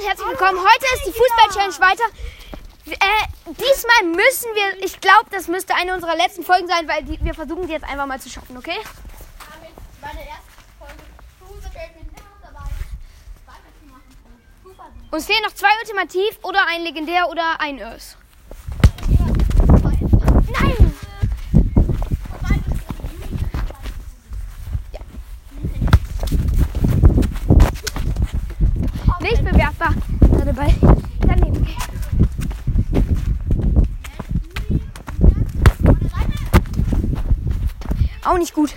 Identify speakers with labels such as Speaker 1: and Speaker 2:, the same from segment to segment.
Speaker 1: und herzlich willkommen. Heute ist die Fußball-Challenge weiter. Äh, diesmal müssen wir, ich glaube, das müsste eine unserer letzten Folgen sein, weil die, wir versuchen sie jetzt einfach mal zu schaffen, okay? Uns fehlen noch zwei Ultimativ oder ein Legendär oder ein Ös. Nein! Nicht bewertbar. Gerade bei daneben. Auch nicht gut.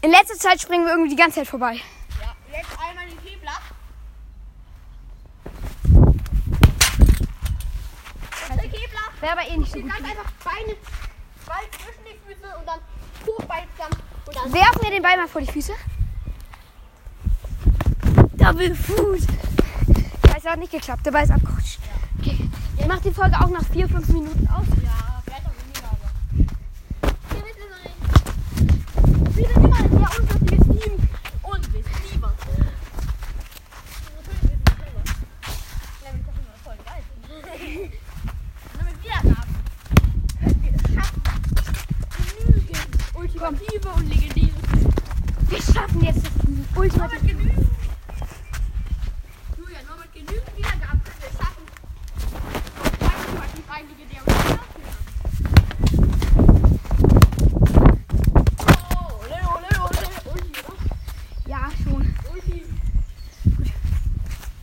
Speaker 1: In letzter Zeit springen wir irgendwie die ganze Zeit vorbei.
Speaker 2: Ja, jetzt einmal den Hebler. Der Hebler.
Speaker 1: Wäre aber eh nicht so gut.
Speaker 2: kannst einfach Beine, Ball zwischen die Füße und dann Hochbein zusammen. Und dann
Speaker 1: Werfen wir den Ball mal vor die Füße. Double Foot. Scheiße, hat nicht geklappt. Der Ball ist abgerutscht. Okay. Ich mach die Folge auch nach 4, 5 Minuten aus.
Speaker 2: Ja, vielleicht auch weniger, aber. Hier wird es nicht. Wir sind immer sehr unterschiedliches Team. Und wir sind lieber. Damit das immer voll geil. Und damit Wiedergaben. Können wir es schaffen, genügend ultimative und legendäre
Speaker 1: Wir schaffen jetzt das
Speaker 2: Nur mit genügend. Julia, nur mit genügend Wiedergaben können wir schaffen. Ultimativ ein legendär und legendär. Oh, Leo, Leo, Leo. Ulti, oder?
Speaker 1: Ja, schon.
Speaker 2: Ulti.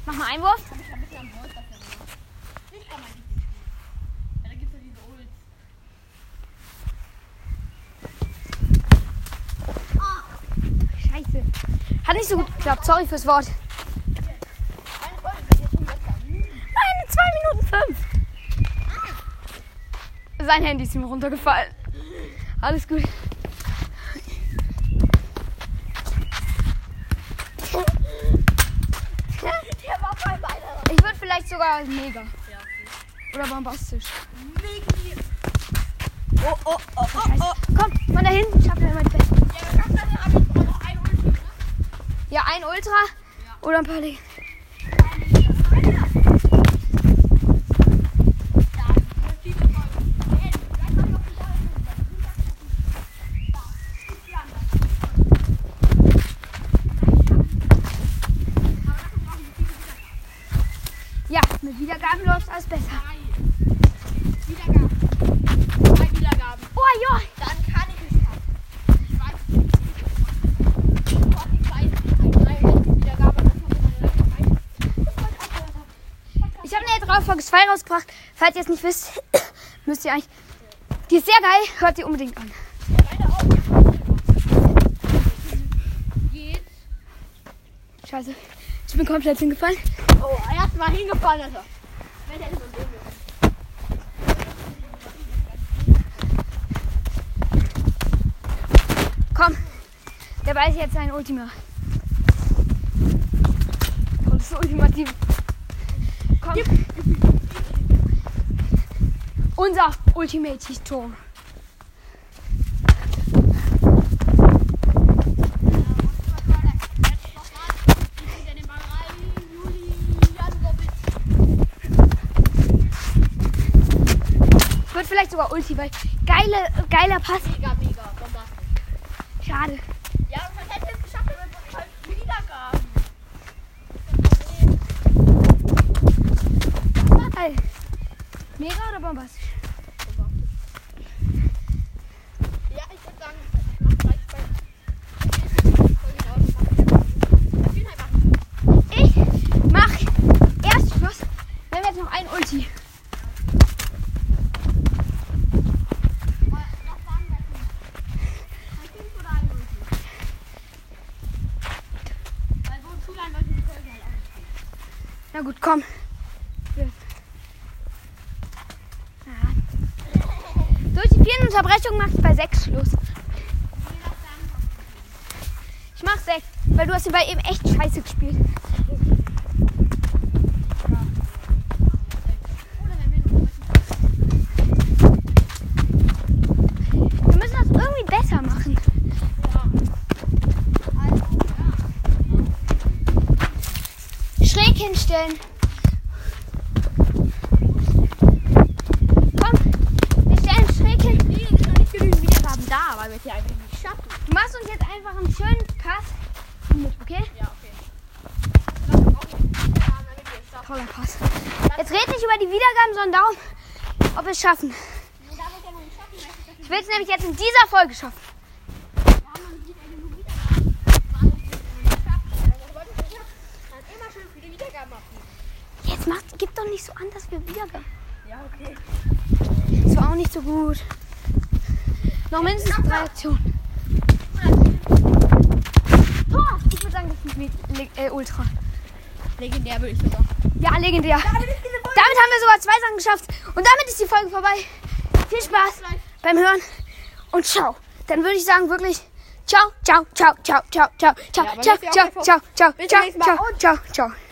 Speaker 1: Mach mal Einwurf.
Speaker 2: Hab ich ein bisschen am Holz dafür gemacht. Nicht an mein Lieblingsspiel. Ja, da gibt's ja diese Ults.
Speaker 1: Scheiße. Hat nicht so gut geklappt. Sorry fürs Wort. Nein, 2 Minuten 5. Sein Handy ist ihm runtergefallen. Alles gut. Ich würde vielleicht sogar mega.
Speaker 2: Ja,
Speaker 1: Oder bombastisch.
Speaker 2: Mega.
Speaker 1: Oh, oh, oh, oh, oh. Komm, von da hinten schafft er immer die Beste.
Speaker 2: Ja, wir schaffen das ja, aber ich brauche noch ein Ulti, ne?
Speaker 1: Ja, ein Ultra oder ein paar Leg Ja, mit Wiedergaben läuft alles besser. Oh ja, ich habe eine drauf Folge 2 rausgebracht. Falls ihr es nicht wisst, müsst ihr eigentlich. Die ist sehr geil, hört sie unbedingt an. Scheiße, ich bin komplett hingefallen.
Speaker 2: Oh, erstmal hingefallen, Alter. Wenn der ist.
Speaker 1: Komm, der weiß jetzt sein Ultima. Und das Ultimative. Komm. Unser Ultimate-Tor. Wird vielleicht sogar Ulti, weil geile, geiler Pass.
Speaker 2: Mega, mega, bombastisch.
Speaker 1: Schade.
Speaker 2: Ja, und man hätte es geschafft, wenn man so halt Wiedergaben.
Speaker 1: Geil. Mega oder bombastisch?
Speaker 2: Ja, ich würde sagen, ich mach gleich bei. Ich bin einfach.
Speaker 1: Ich mach erst Schluss, wenn wir jetzt noch ein Ulti.
Speaker 2: Was sagen wir denn? Ein Kind oder ein Ulti? Weil so zu lange Leute die Folge halt auch nicht spielen.
Speaker 1: Na gut, komm. Ja. Durch die vielen Unterbrechungen mach ich bei 6 Schluss. Ich mach 6, weil du hast den Ball eben echt scheiße gespielt.
Speaker 2: Oder wenn wir nur
Speaker 1: Wir müssen das irgendwie besser machen. Schräg hinstellen. Komm, wir stellen schräg hin.
Speaker 2: Es sind noch nicht genügend Wiedergaben da, weil wir es ja einfach nicht schaffen.
Speaker 1: Du machst uns jetzt einfach einen schönen Pass mit, okay?
Speaker 2: Ja, okay. Wir wir.
Speaker 1: Toller Pass. Jetzt red nicht über die Wiedergaben, sondern darum, ob wir es schaffen.
Speaker 2: Wir wir
Speaker 1: Ich will es nämlich jetzt in dieser Folge schaffen.
Speaker 2: Wir haben noch nicht genug Wiedergaben. Weil wir es noch nicht schaffen. Also, wollte ich nicht Dann immer schön viele Wiedergaben abgeben.
Speaker 1: Jetzt macht, gib doch nicht so an, dass wir Wiedergaben.
Speaker 2: Ja, okay.
Speaker 1: Das war auch nicht so gut. Noch mindestens drei Aktionen. Tor! Ich würde sagen, das ist äh, Ultra.
Speaker 2: Legendär würde ich sogar.
Speaker 1: Ja, legendär.
Speaker 2: Damit.
Speaker 1: Damit haben wir sogar zwei Sachen geschafft. Und damit ist die Folge vorbei. Viel Spaß beim Hören und ciao. Dann würde ich sagen wirklich ciao, ciao, ciao, ciao, ciao, ciao, ciao, ciao, ciao, ciao, ciao, ciao, ciao, ciao, ciao.